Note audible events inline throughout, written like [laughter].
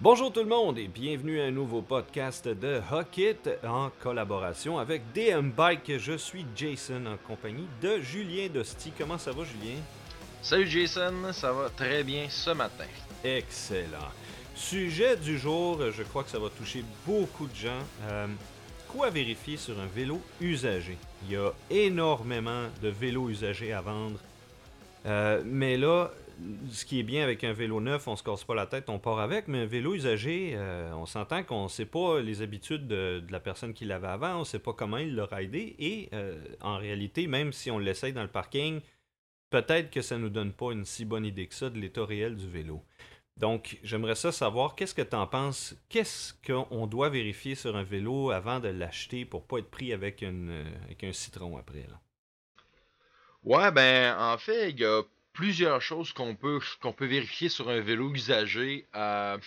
Bonjour tout le monde et bienvenue à un nouveau podcast de Hockit en collaboration avec DM Bike. Je suis Jason en compagnie de Julien Dosti. Comment ça va Julien? Salut Jason, ça va très bien ce matin. Excellent. Sujet du jour, je crois que ça va toucher beaucoup de gens. Euh, quoi vérifier sur un vélo usagé? Il y a énormément de vélos usagés à vendre. Euh, mais là, ce qui est bien avec un vélo neuf, on se casse pas la tête, on part avec, mais un vélo usagé, euh, on s'entend qu'on ne sait pas les habitudes de, la personne qui l'avait avant, on ne sait pas comment il l'a aidé, et euh, en réalité, même si on l'essaye dans le parking, peut-être que ça ne nous donne pas une si bonne idée que ça de l'état réel du vélo. Donc, j'aimerais ça savoir, qu'est-ce que tu en penses? Qu'est-ce qu'on doit vérifier sur un vélo avant de l'acheter pour pas être pris avec, avec un citron après? Là? Ouais, ben, en fait, il y a plusieurs choses qu'on peut, qu'on peut vérifier sur un vélo usagé. Euh,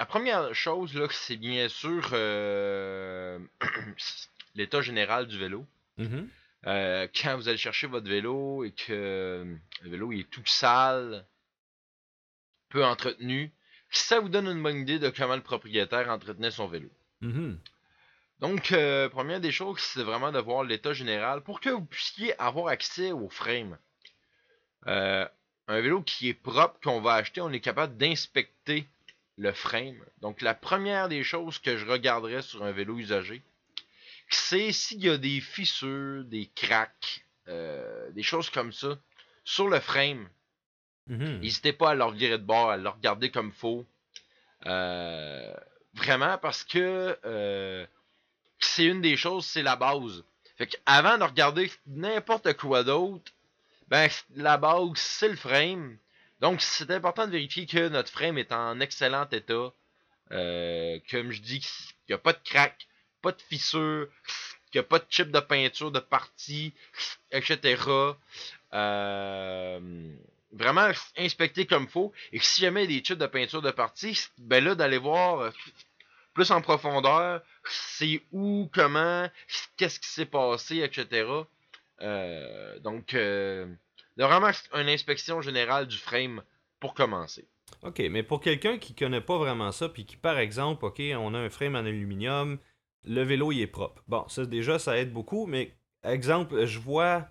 la première chose, là, c'est bien sûr euh, [clears throat] l'état général du vélo. Mm-hmm. Euh, quand vous allez chercher votre vélo et que le vélo est tout sale, peu entretenu, ça vous donne une bonne idée de comment le propriétaire entretenait son vélo. Mm-hmm. Donc, première des choses, c'est vraiment de voir l'état général pour que vous puissiez avoir accès au frame. Euh, un vélo qui est propre, qu'on va acheter, on est capable d'inspecter le frame. Donc la première des choses que je regarderais sur un vélo usagé, c'est s'il y a des fissures, des cracks, euh, des choses comme ça sur le frame. Mm-hmm. N'hésitez pas à le regarder de bord, à le regarder comme faux. Euh, vraiment parce que c'est une des choses, c'est la base. Fait avant de regarder n'importe quoi d'autre, ben, la base, c'est le frame. Donc, c'est important de vérifier que notre frame est en excellent état. Euh, comme je dis, qu'il n'y a pas de crack, pas de fissure, qu'il n'y a pas de chip de peinture de partie, etc. Euh, vraiment inspecter comme faut. Et si jamais il des chips de peinture de partie, ben là, d'aller voir euh, plus en profondeur, c'est où, comment, qu'est-ce qui s'est passé, etc. Euh, donc, euh, vraiment une inspection générale du frame pour commencer. OK, mais pour quelqu'un qui connaît pas vraiment ça, puis qui, par exemple, OK, on a un frame en aluminium, le vélo, il est propre. Bon, ça, déjà, ça aide beaucoup, mais, exemple, je vois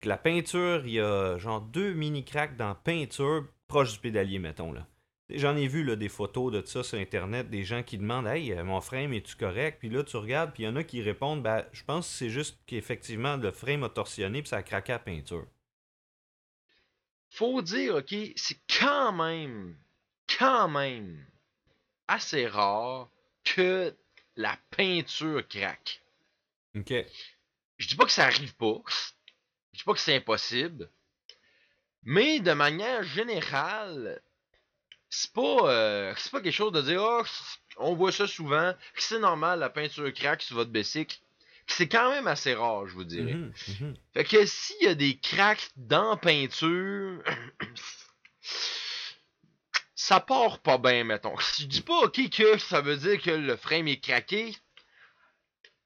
que la peinture, il y a genre deux mini-cracks dans la peinture proche du pédalier, mettons, là. J'en ai vu là, des photos de ça sur Internet, des gens qui demandent Hey, euh, mon frame, est-tu correct Puis là, tu regardes, puis il y en a qui répondent ben, Je pense que c'est juste qu'effectivement, le frame a torsionné, puis ça a craqué à la peinture. Faut dire, OK, c'est quand même, quand même, assez rare que la peinture craque. OK. Je dis pas que ça arrive pas. Je dis pas que c'est impossible. Mais de manière générale, c'est pas, euh, c'est pas quelque chose de dire, oh, on voit ça souvent, c'est normal, la peinture craque sur votre bicycle. C'est quand même assez rare, je vous dirais. Mhm, mhm. Fait que s'il y a des cracks dans la peinture, [clears throat] ça part pas bien, mettons. Je dis pas, ok, que ça veut dire que le frame est craqué,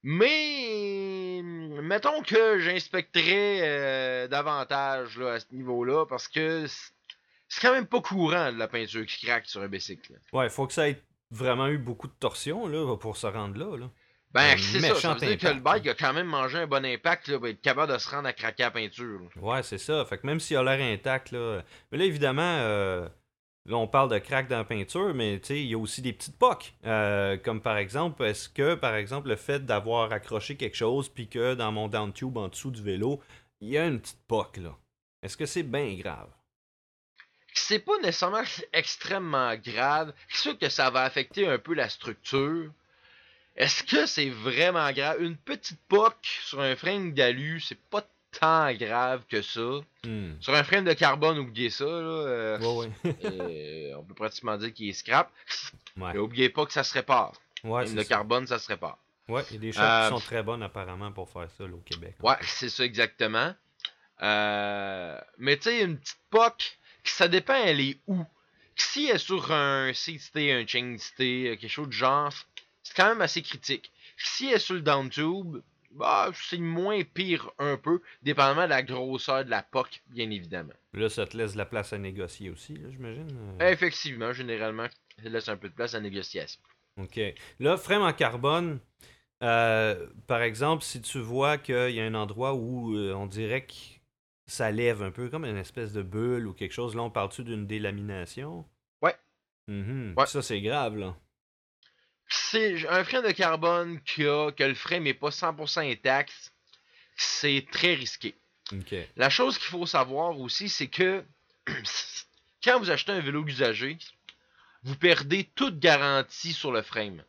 mais mettons que j'inspecterais euh, davantage là, à ce niveau-là, parce que c'est quand même pas courant de la peinture qui craque sur un bicycle. Ouais, faut que ça ait vraiment eu beaucoup de torsion là, pour se rendre là. là. Ben, c'est ça. Ça veut dire que le bike a quand même mangé un bon impact là, pour être capable de se rendre à craquer la peinture. Ouais, c'est ça. Fait que même s'il a l'air intact, là. Mais là, évidemment, euh, là, on parle de crack dans la peinture, mais il y a aussi des petites pocs. Euh, comme par exemple, est-ce que, par exemple, le fait d'avoir accroché quelque chose, puis que dans mon down tube en dessous du vélo, il y a une petite poque, là? Est-ce que c'est bien grave? C'est pas nécessairement extrêmement grave. C'est sûr que ça va affecter un peu la structure. Est-ce que c'est vraiment grave? Une petite poque sur un frame d'alu, c'est pas tant grave que ça. Hmm. Sur un frame de carbone, oubliez ça. Là, euh, ouais, ouais. [laughs] euh, on peut pratiquement dire qu'il est scrap. Ouais. Et oubliez pas que ça se répare. Ouais, le carbone, ça se répare. Ouais, il y a des choses Euh, qui sont très bonnes apparemment pour faire ça là, au Québec. Ouais, c'est ça exactement. Euh, mais tu sais, une petite poque, ça dépend elle est où. Si elle est sur un stay, un chain stay, quelque chose de genre, c'est quand même assez critique. Si elle est sur le down tube, bah, c'est moins pire un peu, dépendamment de la grosseur de la POC, bien évidemment. Là, ça te laisse la place à négocier aussi, j'imagine. Euh. Effectivement, généralement, ça laisse un peu de place à négociation. OK. Là, frame en carbone, euh, par exemple, si tu vois qu'il y a un endroit où euh, on dirait que ça lève un peu, comme une espèce de bulle ou quelque chose, là, on parle-tu d'une délamination? Ouais. Mhm. ouais. Ça, c'est grave, là c'est un frein de carbone qui a, que le frein n'est pas 100% intact, c'est très risqué. La chose qu'il faut savoir aussi, c'est que [clears throat] quand vous achetez un vélo usagé, vous perdez toute garantie sur le frame.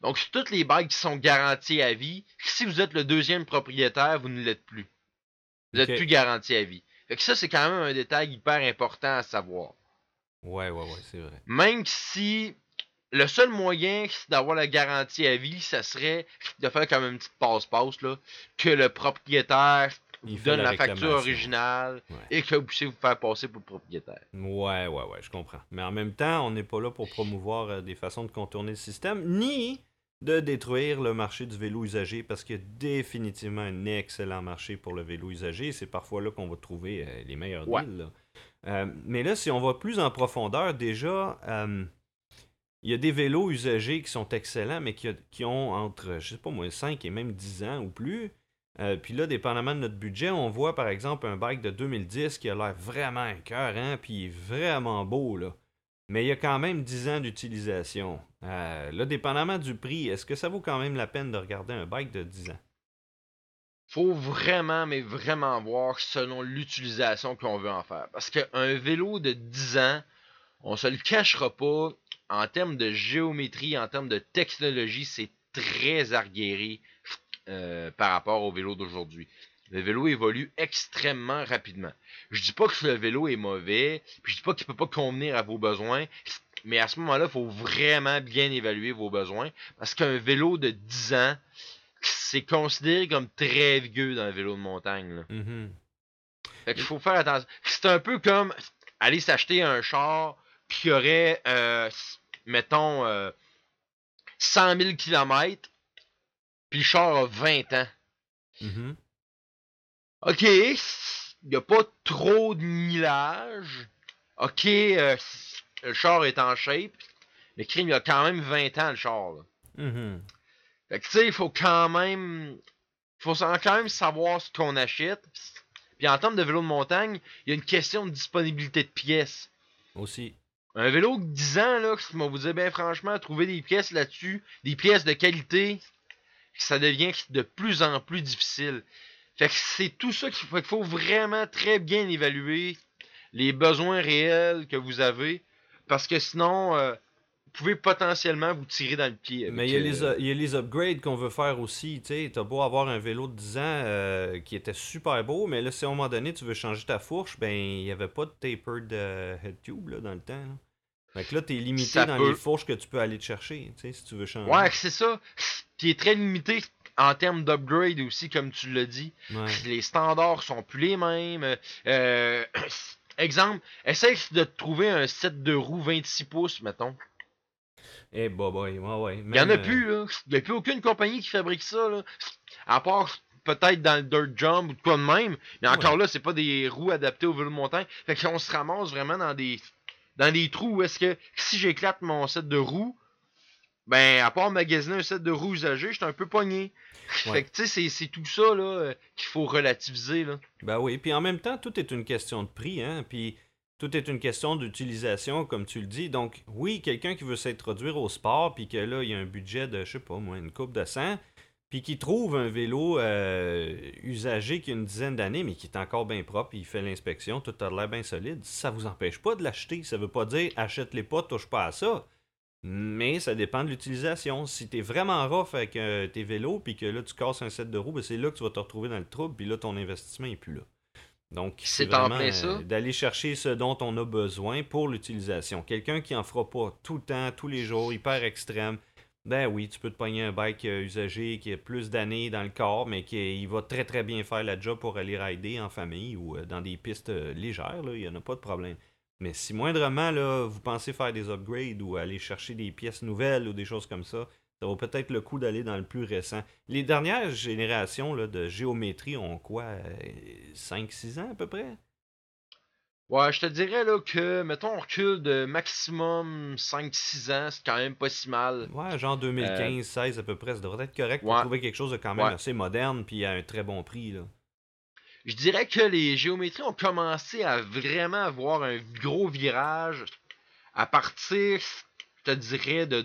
Donc, toutes les bikes qui sont garanties à vie, si vous êtes le deuxième propriétaire, vous ne l'êtes plus. Vous n'êtes plus garanti à vie. Fait que ça, c'est quand même un détail hyper important à savoir. Ouais, ouais, ouais, c'est vrai. Même si le seul moyen d'avoir la garantie à vie, ça serait de faire comme une petite passe-passe, là, que le propriétaire vous donne la, facture originale et que vous puissiez vous faire passer pour le propriétaire. Ouais, ouais, ouais, je comprends. Mais en même temps, on n'est pas là pour promouvoir euh, des façons de contourner le système, ni de détruire le marché du vélo usagé, parce qu'il y a définitivement un excellent marché pour le vélo usagé. C'est parfois là qu'on va trouver euh, les meilleurs deals. Euh, mais là, si on va plus en profondeur, déjà, il y a des vélos usagés qui sont excellents, mais qui, ont entre, je sais pas moi, 5 et même 10 ans ou plus. Euh, puis là, dépendamment de notre budget, on voit par exemple un bike de 2010 qui a l'air vraiment écœurant, puis vraiment beau, là. Mais il y a quand même 10 ans d'utilisation. Euh, là, dépendamment du prix, est-ce que ça vaut quand même la peine de regarder un bike de 10 ans? Faut vraiment, mais vraiment voir selon l'utilisation qu'on veut en faire. Parce qu'un vélo de 10 ans, on se le cachera pas, en termes de géométrie, en termes de technologie, c'est très arriéré euh, par rapport au vélo d'aujourd'hui. Le vélo évolue extrêmement rapidement. Je dis pas que le vélo est mauvais, puis je dis pas qu'il peut pas convenir à vos besoins, mais à ce moment-là, il faut vraiment bien évaluer vos besoins, parce qu'un vélo de 10 ans, c'est considéré comme très vieux dans le vélo de montagne. Mm-hmm. Il faut faire attention. C'est un peu comme aller s'acheter un char qui aurait, euh, mettons, 100 000 km, puis le char a 20 ans. Mm-hmm. Ok, il n'y a pas trop de millage. Ok, euh, le char est en shape. Mais crime, il a quand même 20 ans, le char. Mm-hmm. Fait que tu sais, il faut quand même. faut quand même savoir ce qu'on achète. Puis en termes de vélo de montagne, il y a une question de disponibilité de pièces. Aussi. Un vélo de 10 ans, là, moi vous dire bien franchement, trouver des pièces là-dessus, des pièces de qualité, ça devient de plus en plus difficile. Fait que c'est tout ça qu'il faut, faut vraiment très bien évaluer les besoins réels que vous avez. Parce que sinon, euh, vous pouvez potentiellement vous tirer dans le pied. Mais il y, a les, euh, il y, a les, upgrades qu'on veut faire aussi. Tu as beau avoir un vélo de 10 ans euh, qui était super beau, mais là, si à un moment donné tu veux changer ta fourche, ben il n'y avait pas de tapered head tube là, dans le temps. Là. Fait que là, t'es limité dans les fourches que tu peux aller te chercher, tu sais, si tu veux changer. Ouais, c'est ça. Puis est très limité en termes d'upgrade aussi, comme tu l'as dit. Les standards sont plus les mêmes. Euh, [clears throat] exemple, essaye de trouver un set de roues 26 pouces, mettons. Eh, bah, bah, ouais, ouais. Il y en a plus, là. Il n'y a plus aucune compagnie qui fabrique ça, là. À part peut-être dans le Dirt Jump ou quoi de même. Mais encore là, c'est pas des roues adaptées au vélo de montagne. Fait qu'on se ramasse vraiment dans des dans des trous où est-ce que si j'éclate mon set de roues, ben, à part magasiner un set de roues usagées, j'étais un peu pogné. [laughs] Fait que, tu sais, c'est tout ça, là, euh, qu'il faut relativiser, là. Ben oui, puis en même temps, tout est une question de prix, hein, puis tout est une question d'utilisation, comme tu le dis. Donc, oui, quelqu'un qui veut s'introduire au sport, puis que là, il y a un budget de, je sais pas, moi, une coupe de 100, puis qui trouve un vélo euh, usagé qui a une dizaine d'années, mais qui est encore bien propre, il fait l'inspection, tout a l'air bien solide, ça vous empêche pas de l'acheter. Ça veut pas dire achète-les pas, touche pas à ça. Mais ça dépend de l'utilisation. Si tu es vraiment rough avec euh, tes vélos, puis que là tu casses un set de roues, ben, c'est là que tu vas te retrouver dans le trouble, puis là ton investissement est plus là. Donc, c'est vraiment euh, d'aller chercher ce dont on a besoin pour l'utilisation. Quelqu'un qui en fera pas tout le temps, tous les jours, hyper extrême, ben oui, tu peux te pogner un bike euh, usagé qui a plus d'années dans le corps, mais qui il va très très bien faire la job pour aller rider en famille ou dans des pistes légères, il n'y en a pas de problème. Mais si moindrement là, vous pensez faire des upgrades ou aller chercher des pièces nouvelles ou des choses comme ça, ça vaut peut-être le coup d'aller dans le plus récent. Les dernières générations là, de géométrie ont quoi 5-6 ans à peu près? Ouais, je te dirais là que, mettons, on recule de maximum 5-6 ans, c'est quand même pas si mal. Ouais, genre 2015-16 à peu près, ça devrait être correct pour trouver quelque chose de quand même assez moderne puis à un très bon prix. Là. Je dirais que les géométries ont commencé à vraiment avoir un gros virage à partir, je te dirais, de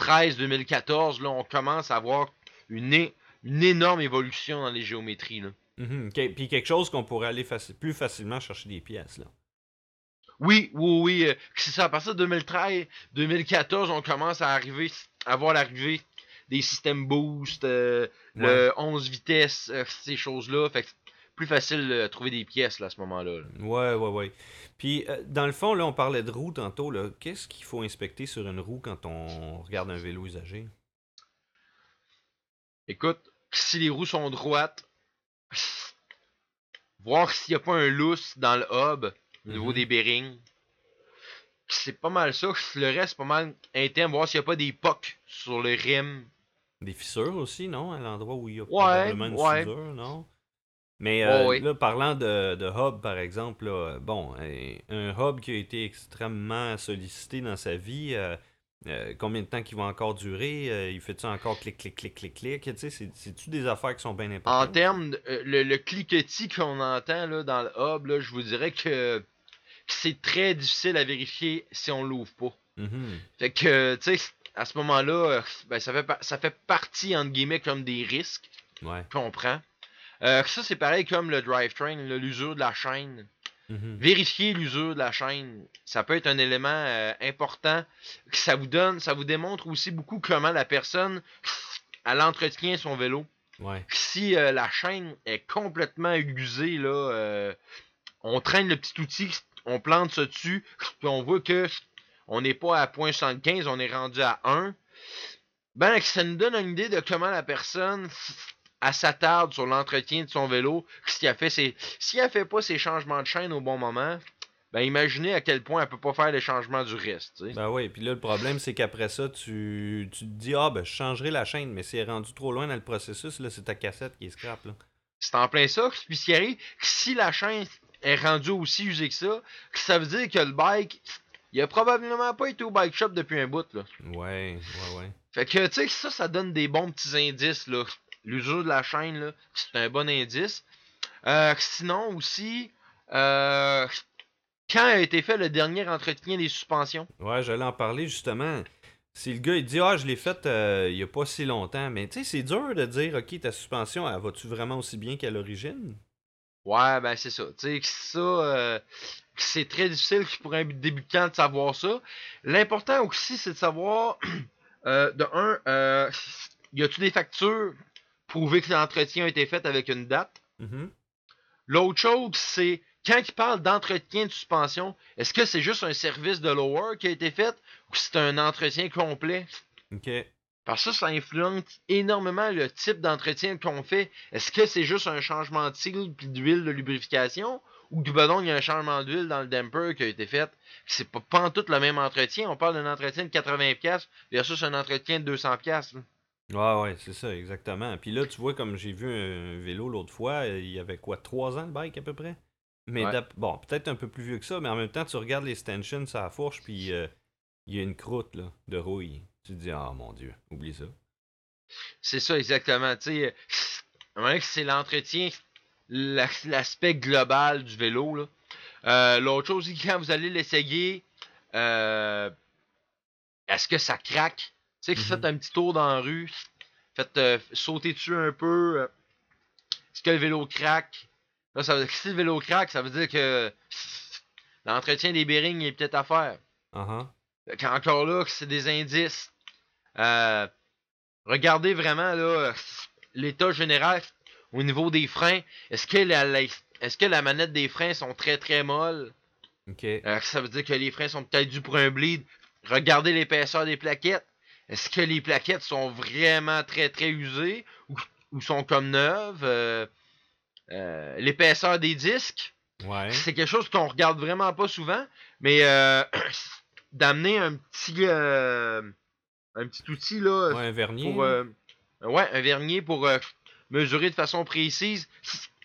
2013-2014. Là, on commence à avoir une, une énorme évolution dans les géométries. Là. Mhm. Puis quelque chose qu'on pourrait aller plus facilement chercher des pièces. là. Oui, oui, oui. Euh, c'est ça. À partir de 2013, 2014, on commence à arriver, à voir l'arrivée des systèmes boost, euh, le 11 vitesses, euh, ces choses-là. Fait que plus facile de trouver des pièces là, à ce moment-là. Ouais, ouais, ouais. Puis, dans le fond, là, on parlait de roue tantôt. Qu'est-ce qu'il faut inspecter sur une roue quand on regarde un vélo usagé? Écoute, si les roues sont droites, voir s'il n'y a pas un lousse dans le hub au niveau mhm. des bearings. C'est pas mal ça. Le reste, pas mal interne. Voir s'il n'y a pas des pocs sur le rim. Des fissures aussi, non? À l'endroit où il y a probablement une fissure, non? Mais euh, là, parlant de, de, hub, par exemple, bon, un, hub qui a été extrêmement sollicité dans sa vie, euh, euh, combien de temps qu'il va encore durer? Il fait-tu encore clic, clic, clic, clic, clic? Tu sais, c'est-tu des affaires qui sont bien importantes? En termes, le, le cliquetis qu'on entend là, dans le hub, là, je vous dirais que c'est très difficile à vérifier si on l'ouvre pas. Mm-hmm. Fait que, tu sais, à ce moment-là, ben, ça, fait, ça fait partie, entre guillemets, comme des risques qu'on prend. ça, c'est pareil comme le drivetrain, l'usure de la chaîne. Mhm. Vérifier l'usure de la chaîne, ça peut être un élément euh, important. Ça vous donne, ça vous démontre aussi beaucoup comment la personne elle entretient son vélo. Si euh, la chaîne est complètement usée, là, euh, on traîne le petit outil, on plante ça dessus, puis on voit que on n'est pas à 0.75, on est rendu à 1. Ben, ça nous donne une idée de comment la personne elle s'attarde sur l'entretien de son vélo. Si elle fait ses, si elle fait pas ses changements de chaîne au bon moment, ben imaginez à quel point elle peut pas faire les changements du reste. Ben oui, puis là le problème c'est qu'après ça, tu, tu te dis ah ben je changerai la chaîne, mais si elle est rendue trop loin dans le processus, là c'est ta cassette qui est scrap là. C'est en plein ça. Puis ce qui arrive, si la chaîne est rendue aussi usée que ça, ça veut dire que le bike, il a probablement pas été au bike shop depuis un bout là. Ouais, ouais, ouais. Fait que tu sais ça, ça donne des bons petits indices là l'usure de la chaîne, c'est un bon indice. Euh, sinon aussi, euh, quand a été fait le dernier entretien des suspensions? Ouais, j'allais en parler justement. Si le gars il dit Ah, je l'ai fait euh, il n'y a pas si longtemps, mais tu sais, c'est dur de dire Ok, ta suspension, elle va-tu vraiment aussi bien qu'à l'origine? Ouais, ben c'est ça. Tu sais, ça, c'est très difficile [laughs] pour un débutant de savoir ça. L'important aussi, c'est de savoir, [clears throat] de un, y a-tu des factures prouver que l'entretien a été fait avec une date? Mm-hmm. L'autre chose, c'est quand il parle d'entretien de suspension, est-ce que c'est juste un service de lower qui a été fait ou c'est un entretien complet? OK. Parce que ça, ça influence énormément le type d'entretien qu'on fait. Est-ce que c'est juste un changement de cycle puis d'huile de lubrification? Ou que ben il y a un changement d'huile dans le damper qui a été fait? C'est pas, pas en tout le même entretien. On parle d'un entretien de 80$ versus un entretien de 200$. Ouais, ouais, c'est ça, exactement. Puis là, tu vois, comme j'ai vu un vélo l'autre fois, il y avait quoi, 3 ans le bike à peu près? Mais bon, peut-être un peu plus vieux que ça, mais en même temps, tu regardes les stanchions, ça fourche, puis euh, il y a une croûte là, de rouille. Tu te dis, ah mon Dieu, oublie ça. C'est ça, exactement. Tu sais, c'est l'entretien, l'aspect global du vélo. Là. Euh, l'autre chose, c'est quand vous allez l'essayer, euh, est-ce que ça craque? Tu sais, que faites mhm. un petit tour dans la rue, faites euh, sauter dessus un peu. Est-ce que le vélo craque? Là, ça veut dire que si le vélo craque, ça veut dire que l'entretien des bearings est peut-être à faire. Uh Encore là, c'est des indices. Euh, regardez vraiment là l'état général au niveau des freins. Est-ce que la, est-ce que la manette des freins sont très très molles? Ok. ça veut dire que les freins sont peut-être dus pour un bleed. Regardez l'épaisseur des plaquettes. Est-ce que les plaquettes sont vraiment très très usées ou, sont comme neuves? Euh, euh, l'épaisseur des disques, c'est quelque chose qu'on regarde vraiment pas souvent, mais euh, [clears throat] d'amener un petit un petit outil là. Ouais, un vernier. Pour, euh, ouais, un vernier pour euh, mesurer de façon précise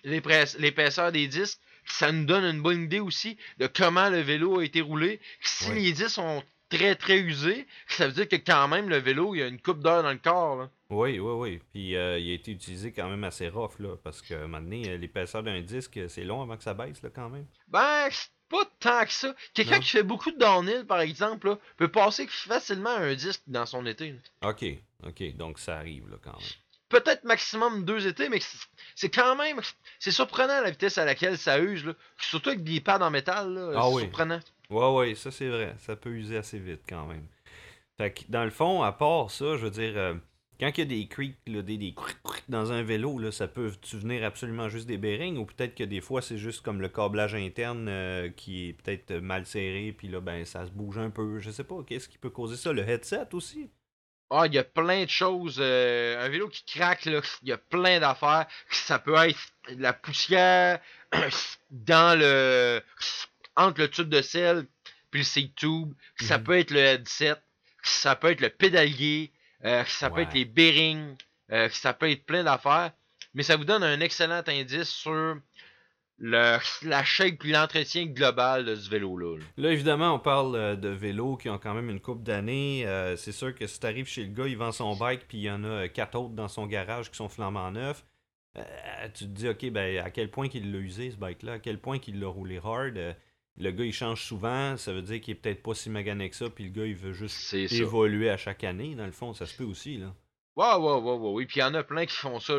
l'épaisseur des disques. Ça nous donne une bonne idée aussi de comment le vélo a été roulé. Si les disques sont très très usés, ça veut dire que quand même le vélo, il y a une coupe d'heure dans le corps. Là. Oui, oui, oui. Puis euh, il a été utilisé quand même assez rough, là, parce que maintenant, l'épaisseur d'un disque, c'est long avant que ça baisse, là, quand même. Ben, pas tant que ça. Quelqu'un qui fait beaucoup de downhill, par exemple, là, peut passer facilement un disque dans son été. Ok, ok, donc ça arrive là, quand même. Peut-être maximum deux étés, mais c'est quand même. C'est surprenant la vitesse à laquelle ça use. Là. Surtout avec des pads en métal. Ah, oui. surprenant. Ouais, ouais, ça c'est vrai. Ça peut user assez vite quand même. Fait que dans le fond, à part ça, je veux dire. Euh, quand il y a des creaks, des, des dans un vélo, là, ça peut venir absolument juste des bearings ou peut-être que des fois c'est juste comme le câblage interne euh, qui est peut-être mal serré, puis là ben ça se bouge un peu. Je sais pas, qu'est-ce qui peut causer ça? Le headset aussi? Ah, il y a plein de choses. Euh, un vélo qui craque, il y a plein d'affaires. Ça peut être la poussière [clears throat] dans le. entre le tube de sel puis le seat tube. Ça mhm. peut être le headset. Ça peut être le pédalier. Euh, ça peut être les bearings, euh, ça peut être plein d'affaires, mais ça vous donne un excellent indice sur le, la shape et l'entretien global de ce vélo-là. Là. évidemment, on parle euh, de vélos qui ont quand même une coupe d'années. c'est sûr que si tu arrives chez le gars, il vend son bike, puis il y en a quatre autres dans son garage qui sont flambant neufs. tu te dis, OK, ben, à quel point qu'il l'a usé ce bike-là, à quel point qu'il l'a roulé hard? Le gars, il change souvent, ça veut dire qu'il est peut-être pas si magané que ça, puis le gars, il veut juste évoluer à chaque année, dans le fond, ça se peut aussi, là. Ouais, ouais, ouais, ouais, oui. Puis il y en a plein qui font ça,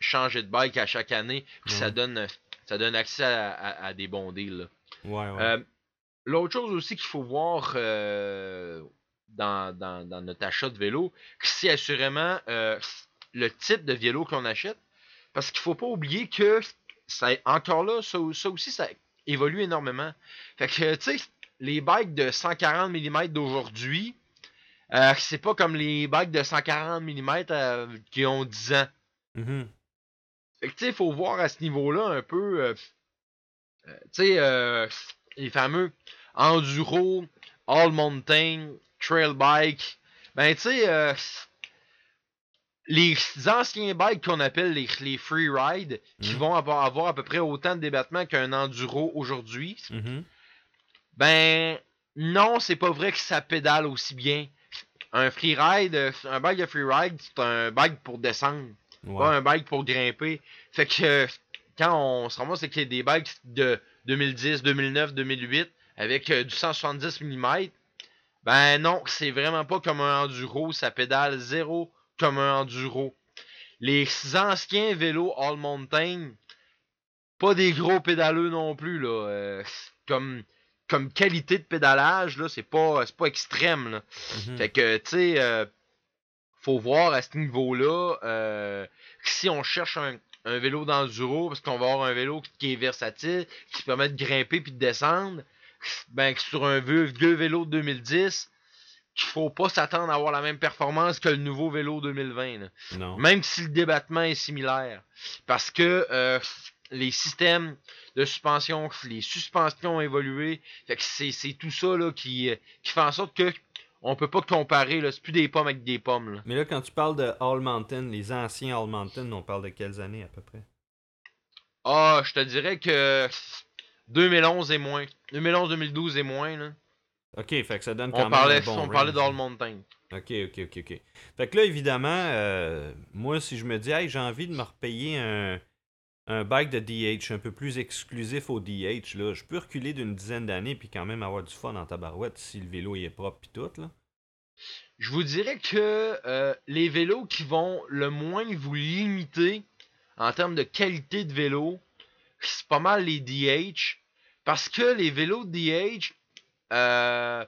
changer de bike à chaque année, puis ça donne ça donne accès à, des bons deals. Ouais, ouais. Euh, l'autre chose aussi qu'il faut voir euh, dans, notre achat de vélo, c'est assurément euh, le type de vélo qu'on achète. Parce qu'il faut pas oublier que ça, encore là, ça, ça aussi, ça évolue énormément. Fait que, tu sais, les bikes de 140 mm d'aujourd'hui, euh, c'est pas comme les bikes de 140 mm euh, qui ont 10 ans. Mm-hmm. Fait que, tu sais, il faut voir à ce niveau-là un peu, euh, tu sais, les fameux enduro, all mountain, trail bike. Ben, tu sais, les anciens bikes qu'on appelle les, les free ride, qui mm-hmm. vont avoir, avoir, à peu près autant de débattement qu'un enduro aujourd'hui, mm-hmm. ben non, c'est pas vrai que ça pédale aussi bien. Un freeride, un bike de freeride, c'est un bike pour descendre, pas un bike pour grimper. Fait que quand on se ramasse avec des bikes de 2010, 2009, 2008 avec euh, du 170 mm, ben non, c'est vraiment pas comme un enduro, ça pédale zéro comme un enduro. Les anciens vélos All Mountain, pas des gros pédaleux non plus, là. Euh, comme, comme qualité de pédalage, là, c'est pas, pas extrême, là. Mhm. Fait que, tu sais, euh, faut voir à ce niveau-là, euh, si on cherche un, un vélo d'enduro, parce qu'on va avoir un vélo qui est versatile, qui permet de grimper puis de descendre, ben, sur un vieux, vieux vélo de 2010, qu'il faut pas s'attendre à avoir la même performance que le nouveau vélo 2020. Non. Même si le débattement est similaire. Parce que euh, les systèmes de suspension, les suspensions ont évolué. Fait que c'est tout ça là, qui, qui fait en sorte que on peut pas comparer. C'est plus des pommes avec des pommes. Là. Mais là, quand tu parles de All Mountain, les anciens All Mountain, on parle de quelles années à peu près? Ah, je te dirais que 2011 et moins. 2011-2012 et moins. Là. Ok, fait que ça donne quand on parlait, un bon On parlait d'All Mountain. Ok, ok, ok, ok. Fait que là, évidemment, euh, moi, si je me dis, hey, j'ai envie de me repayer un, un bike de DH un peu plus exclusif au DH, là, je peux reculer d'une dizaine d'années puis quand même avoir du fun dans ta barouette si le vélo est propre puis tout, là. Je vous dirais que euh, les vélos qui vont le moins vous limiter en termes de qualité de vélo, c'est pas mal les DH. Parce que les vélos DH, euh,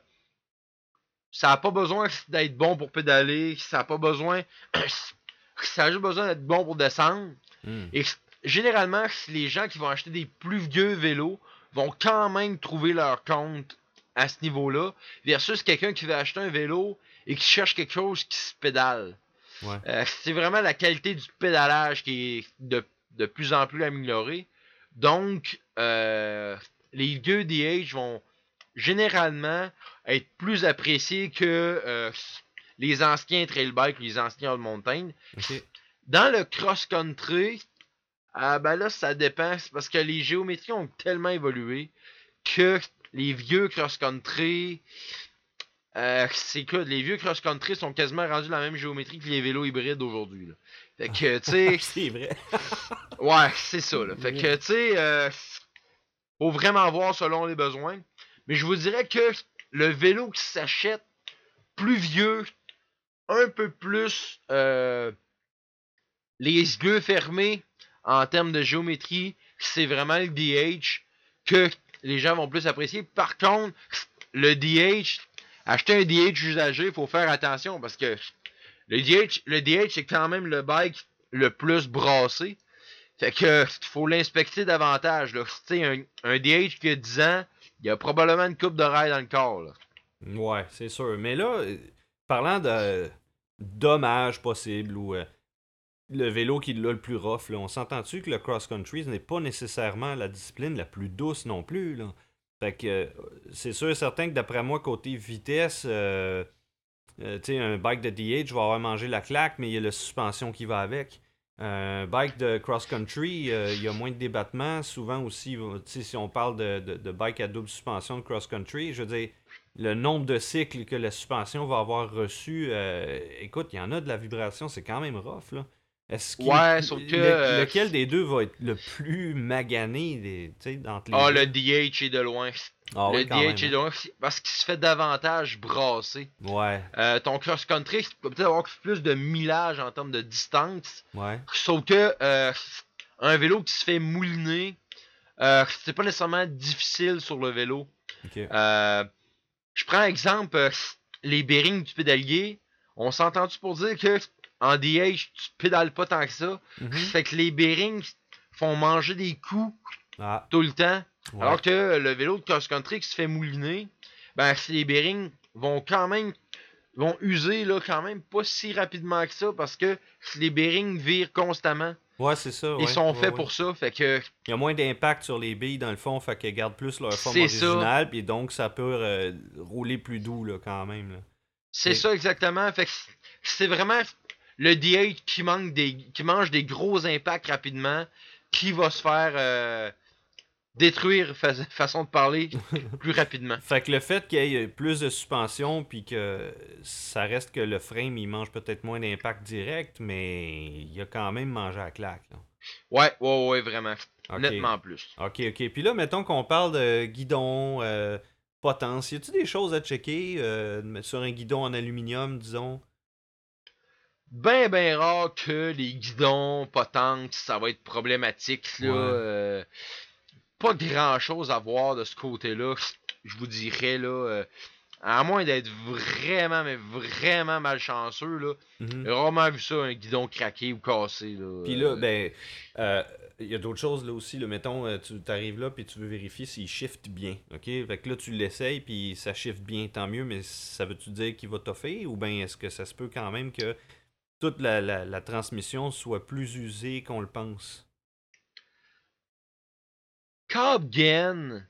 ça n'a pas besoin [laughs] d'être bon pour pédaler. Ça n'a pas besoin. [clears throat] ça a juste besoin d'être bon pour descendre. Hmm. Et généralement, les gens qui vont acheter des plus vieux vélos vont quand même trouver leur compte à ce niveau-là. Versus quelqu'un qui veut acheter un vélo et qui cherche quelque chose qui se pédale. Euh, c'est vraiment la qualité du pédalage qui est de, de plus en plus améliorée. Donc, euh, les vieux DH vont généralement être plus apprécié que euh, les anciens trail bike, les anciens all mountain. Ok. Dans le cross-country, ah ben là, ça dépend. parce que les géométries ont tellement évolué que les vieux cross-country. euh, c'est que les vieux cross-country sont quasiment rendus la même géométrie que les vélos hybrides aujourd'hui. Fait que, tu sais. [laughs] c'est vrai. Ouais, c'est ça. Là. Fait que, tu sais, euh, faut vraiment voir selon les besoins. Mais je vous dirais que le vélo qui s'achète plus vieux, un peu plus euh, les yeux fermés en termes de géométrie, c'est vraiment le DH que les gens vont plus apprécier. Par contre, le DH, acheter un DH usagé, il faut faire attention parce que le DH, le DH c'est quand même le bike le plus brassé. Fait que faut l'inspecter davantage. Là. Un, un DH qui a 10 ans, il y a probablement une coupe d'oreille dans le corps. Là. Ouais, c'est sûr. Mais là, euh, parlant de dommages possibles ou euh, le vélo qui l'a le plus rough, là, on s'entend-tu que le cross-country n'est pas nécessairement la discipline la plus douce non plus. Là? Fait que euh, c'est sûr et certain que d'après moi, côté vitesse, euh, un bike de DH va avoir mangé la claque, mais il y a la suspension qui va avec. Un bike de cross-country, euh, il y a moins de débattement. Souvent aussi, sais, si on parle de, de, bike à double suspension de cross-country, je veux dire, le nombre de cycles que la suspension va avoir reçu, euh, écoute, il y en a de la vibration, c'est quand même rough, là. Est-ce qu'il- Ouais, sauf que, le- euh, lequel des deux va être le plus magané des, entre les Ah, deux? le DH est de loin. Ah le DH même, est de loin parce qu'il se fait davantage brasser. hein. Ouais, Euh, ton cross-country, tu peux peut-être avoir plus de millage en termes de distance. ouais. Sauf que euh, un vélo qui se fait mouliner, euh, c'est pas nécessairement difficile sur le vélo. ok. Euh, je prends exemple les bearings du pédalier. On s'entend-tu pour dire que en DH, tu pédales pas tant que ça. Mhm. Fait que les bearings font manger des coups Ah, tout le temps. ouais. Alors que le vélo de cross-country qui se fait mouliner, ben les bearings vont quand même vont user là quand même pas si rapidement que ça parce que les bearings virent constamment. Ouais, c'est ça. Ils ouais, sont ouais, faits ouais. pour ça, fait que Il y a moins d'impact sur les billes dans le fond, fait qu'elles gardent plus leur forme originale, puis donc ça peut euh, rouler plus doux là, quand même. C'est ça exactement. Fait que c'est vraiment le DH qui manque des qui mange des gros impacts rapidement, qui va se faire euh, détruire fa- façon de parler [laughs] plus rapidement. Fait que le fait qu'il y ait plus de suspension, puis que ça reste que le frame il mange peut-être moins d'impact direct, mais il a quand même mangé à claque. Là. Ouais, ouais, ouais, vraiment. Nettement plus. Ok, ok. Puis là, mettons qu'on parle de guidon, euh, potence. Y a-tu des choses à checker euh, sur un guidon en aluminium, disons? Ben ben rare que les guidons potentes, ça va être problématique là. Ouais. euh, pas grand chose à voir de ce côté-là, je vous dirais là. euh, à moins d'être vraiment, mais vraiment malchanceux là. J'ai rarement vu ça, un guidon craqué ou cassé là. Puis là, Euh, ben, il y a d'autres choses là aussi. Là, mettons, tu arrives là, puis tu veux vérifier s'il shift bien. OK? Fait que là, tu l'essayes, puis ça shift bien, tant mieux, mais ça veut-tu dire qu'il va toffer ou bien est-ce que ça se peut quand même que toute la, la- la transmission soit plus usée qu'on le pense? Cobb Gain,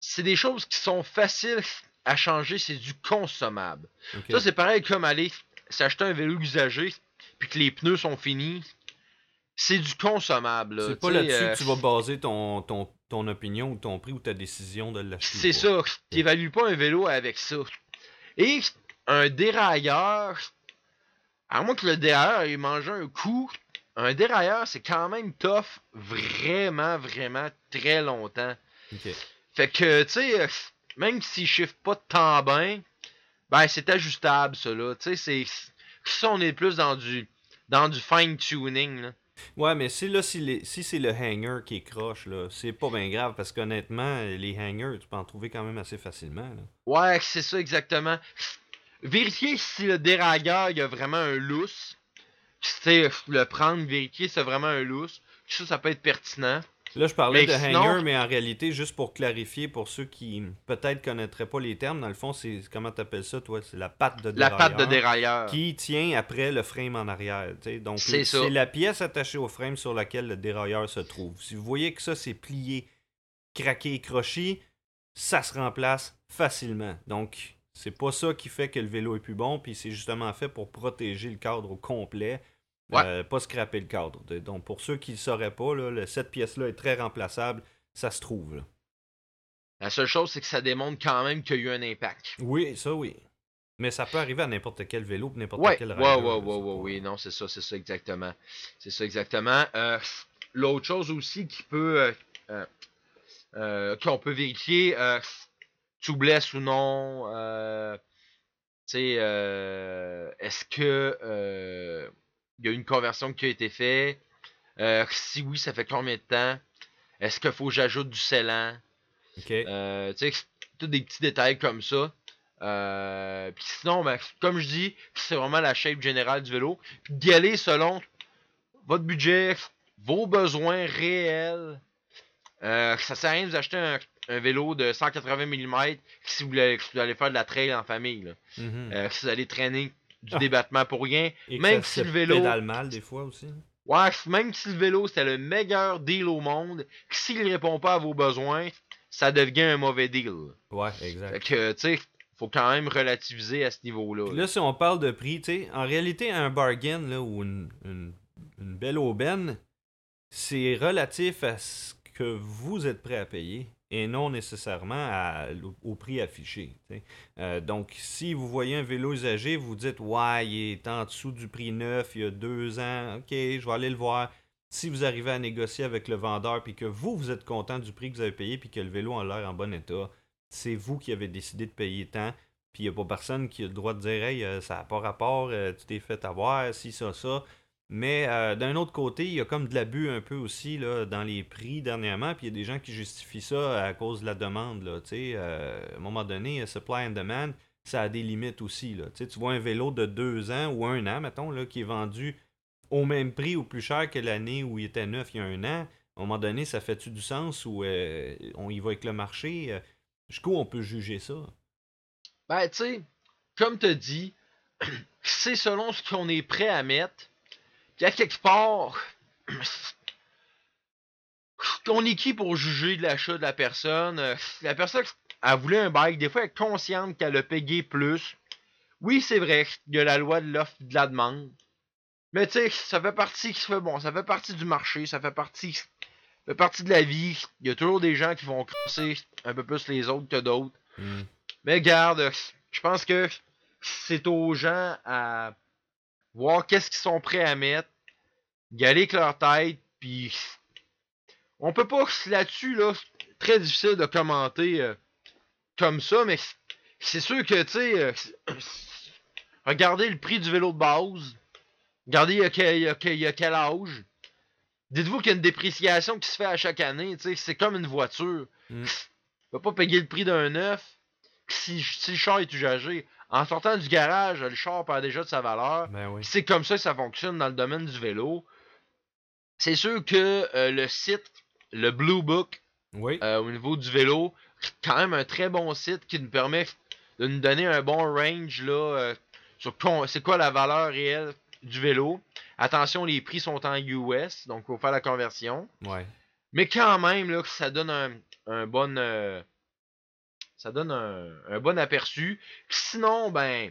c'est des choses qui sont faciles à changer, c'est du consommable. Ça, c'est pareil comme aller s'acheter un vélo usagé, puis que les pneus sont finis. C'est du consommable. C'est pas là-dessus euh, que tu vas baser ton, ton, ton opinion ou ton prix ou ta décision de l'acheter. C'est ça. Tu évalues pas un vélo avec ça. Et un dérailleur, à moins que le dérailleur ait mangé un coup, un dérailleur, c'est quand même tough vraiment, vraiment très longtemps. Fait que, tu sais, euh, même s'il chiffre pas tant bien, ben c'est ajustable, ça, là. Tu sais, c'est. Ça, on est plus dans du. Dans du fine-tuning, là. Ouais, mais si là, si, les- si c'est le hanger qui est croche, là, c'est pas bien grave parce qu'honnêtement, les hangers, tu peux en trouver quand même assez facilement. Là. Ouais, c'est ça exactement. Vérifier si le dérailleur il y a vraiment un lousse. Tu sais, le prendre, vérifier si c'est vraiment un lousse. Ça, ça peut être pertinent. Là, je parlais Mais de sinon- hanger, mais en réalité, juste pour clarifier pour ceux qui peut-être connaîtraient pas les termes, dans le fond, c'est comment t'appelles ça, toi? C'est la patte de La dérailleur. patte de dérailleur. Qui tient après le frame en arrière. tu sais. Donc, C'est ça. c'est la pièce attachée au frame sur laquelle le dérailleur se trouve. Si vous voyez que ça, c'est plié, craqué, croché, ça se remplace facilement. Donc, C'est pas ça qui fait que le vélo est plus bon, puis c'est justement fait pour protéger le cadre au complet. Ouais. Euh, pas scraper le cadre. Donc, pour ceux qui ne sauraient pas, là, le- cette pièce-là est très remplaçable. Ça se trouve. là. La seule chose, c'est que ça démontre quand même qu'il y a eu un impact. Oui, ça oui. Mais ça peut arriver à n'importe quel vélo, n'importe Ouais, quel ouais, rider, ouais, ouais, ouais, oui, non, c'est ça, c'est ça exactement. C'est ça exactement. Euh, L'autre chose aussi qui peut, euh, qu'on peut vérifier, tu blesses ou non, euh, tu sais, euh, est-ce que euh, il y a une conversion qui a été faite? Si oui, ça fait combien de temps? Est-ce qu'il faut que j'ajoute du scellant? Euh, tu sais, tous des petits détails comme ça. Euh, puis sinon, ben, comme je dis, c'est vraiment la shape générale du vélo. Puis d'y aller selon votre budget, vos besoins réels. Euh, ça sert à rien de vous acheter un, un vélo de 180 mm si vous voulez, si vous allez faire de la trail en famille. là. Mhm. Euh, si vous allez traîner du Ah. débattement pour rien. Et même si le vélo- pédale mal des fois aussi. Ouais, même si le vélo c'était le meilleur deal au monde, s'il ne répond pas à vos besoins, ça devient un mauvais deal. Ouais, exact. Fait que, tu sais, faut quand même relativiser à ce niveau-là. Là, si on parle de prix, tu sais, en réalité, un bargain là, ou une, une- une belle aubaine, c'est relatif à ce que vous êtes prêt à payer et non nécessairement au prix affiché. Euh, donc, si vous voyez un vélo usagé, vous dites Ouais, il est en dessous du prix neuf il y a deux ans, ok, je vais aller le voir. Si vous arrivez à négocier avec le vendeur puis que vous, vous êtes content du prix que vous avez payé puis que le vélo a l'air en bon état, c'est vous qui avez décidé de payer tant. Puis il n'y a pas personne qui a le droit de dire Hey, euh, ça n'a pas rapport, euh, tu t'es fait avoir, si, ça, ça. Mais euh, d'un autre côté, il y a comme de l'abus un peu aussi là, dans les prix dernièrement. Puis il y a des gens qui justifient ça à cause de la demande. Là, euh, à un moment donné, euh, supply and demand, ça a des limites aussi. Là. Tu vois un vélo de deux ans ou un an, mettons, là, qui est vendu au même prix ou plus cher que l'année où il était neuf il y a un an. À un moment donné, ça fait-tu du sens ou euh, on y va avec le marché? Jusqu'où on peut juger ça? Ben, tu sais, comme tu dit, [clears throat] c'est selon ce qu'on est prêt à mettre. Puis à quelque part, on est qui pour juger de l'achat de la personne? Euh, La personne, elle voulait un bike, des fois, elle est consciente qu'elle a payé plus. Oui, c'est vrai, il y a la loi de l'offre et de la demande. Mais tu sais, ça fait partie qui fait bon, ça fait partie du marché, ça fait partie, ça fait partie de la vie. Il y a toujours des gens qui vont crosser un peu plus les autres que d'autres. Hmm. Mais garde, je pense que c'est aux gens à voir qu'est-ce qu'ils sont prêts à mettre, y aller avec leur tête, puis on peut pas là-dessus là, très difficile de commenter euh, comme ça, mais c'est sûr que tu sais, euh, regardez le prix du vélo de base, regardez il y a quel, y y a âge. Dites-vous qu'il y a une dépréciation qui se fait à chaque année, tu sais, c'est comme une voiture. Mm. Tu vas pas payer le prix d'un neuf si, si le char est usagé. En sortant du garage, le char perd déjà de sa valeur. Ben oui. C'est comme ça que ça fonctionne dans le domaine du vélo. C'est sûr que euh, le site, le Blue Book, Oui. euh, au niveau du vélo, c'est quand même un très bon site qui nous permet de nous donner un bon range là, euh, sur c'est quoi la valeur réelle du vélo. Attention, les prix sont en US, donc il faut faire la conversion. Ouais. Mais quand même, là, ça donne un, un bon. Ça donne un, un bon aperçu. Sinon, ben.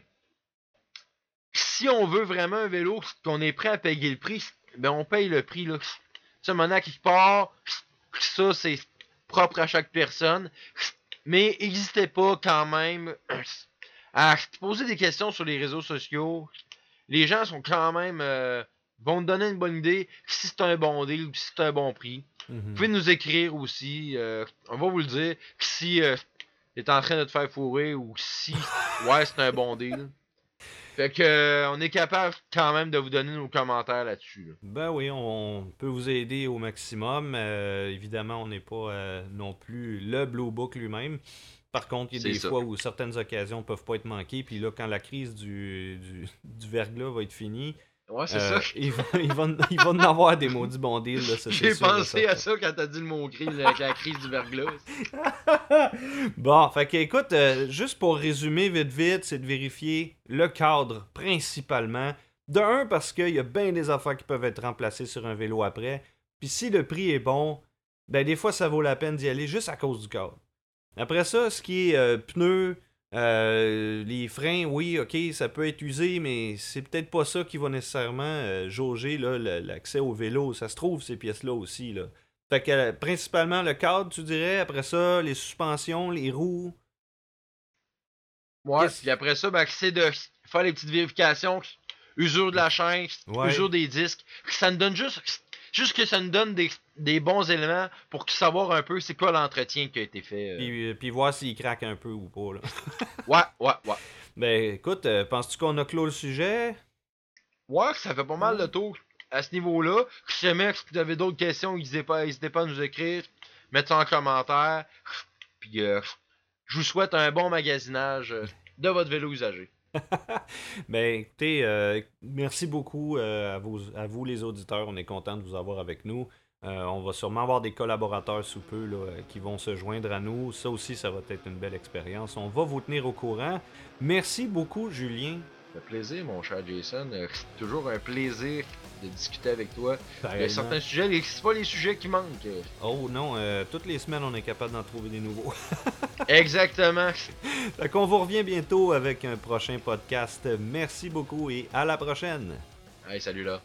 Si on veut vraiment un vélo, qu'on est prêt à payer le prix, ben on paye le prix. Là. Tu sais, maintenant qui part, ça c'est propre à chaque personne. Mais n'hésitez pas quand même à poser des questions sur les réseaux sociaux. Les gens sont quand même. euh, vont te donner une bonne idée si c'est un bon deal ou si c'est un bon prix. Mhm. Vous pouvez nous écrire aussi. euh, on va vous le dire. Si euh, est en train de te faire fourrer ou si ouais c'est un bon deal. Fait que euh, on est capable quand même de vous donner nos commentaires là-dessus. là. Ben oui, on peut vous aider au maximum. Euh, évidemment, on n'est pas euh, non plus le Blue Book lui-même. Par contre, il y a des ça. fois où certaines occasions peuvent pas être manquées. Puis là, quand la crise du, du, du verglas va être finie, Ouais, c'est euh, ça. il, va, il, va, il va en avoir des maudits bons deals. là, ça, J'ai sûr pensé à ça quand t'as dit le mot crise avec la crise du verglas. [laughs] bon, fait que écoute, euh, juste pour résumer vite vite, c'est de vérifier le cadre principalement. De un, parce qu'il y a bien des affaires qui peuvent être remplacées sur un vélo après. Puis si le prix est bon, ben des fois ça vaut la peine d'y aller juste à cause du cadre. Après ça, ce qui est euh, pneus, Euh, les freins, oui, ok, ça peut être usé, mais c'est peut-être pas ça qui va nécessairement euh, jauger l'accès au vélo. Ça se trouve, ces pièces-là aussi. Là. Fait que euh, principalement le cadre, tu dirais, après ça, les suspensions, les roues. Ouais, puis après ça, ben, c'est de faire les petites vérifications, usure de la chaîne, Ouais. usure des disques. Ça nous donne juste, juste que ça nous donne des, des bons éléments pour savoir un peu c'est quoi l'entretien qui a été fait. euh. Puis, euh, puis voir s'il craque un peu ou pas. Là. [laughs] Ouais, ouais, ouais. [laughs] Ben écoute, euh, penses-tu qu'on a clos le sujet? Ouais, ça fait pas mal de tour à ce niveau-là. Si jamais vous avez d'autres questions, n'hésitez pas, n'hésitez pas à nous écrire, mettez ça en commentaire. Puis euh, je vous souhaite un bon magasinage de votre vélo usagé. [laughs] Ben écoutez, euh, merci beaucoup euh, à, vous, à vous les auditeurs. On est content de vous avoir avec nous. Euh, on va sûrement avoir des collaborateurs sous peu là, qui vont se joindre à nous. Ça aussi, ça va être une belle expérience. On va vous tenir au courant. Merci beaucoup, Julien. Ça fait plaisir, mon cher Jason. Euh, c'est toujours un plaisir de discuter avec toi. Il y a certains sujets, c'est pas les sujets qui manquent. Oh non, euh, toutes les semaines, on est capable d'en trouver des nouveaux. [laughs] Exactement. fait qu'on vous revient bientôt avec un prochain podcast. Merci beaucoup et à la prochaine. Allez, salut là.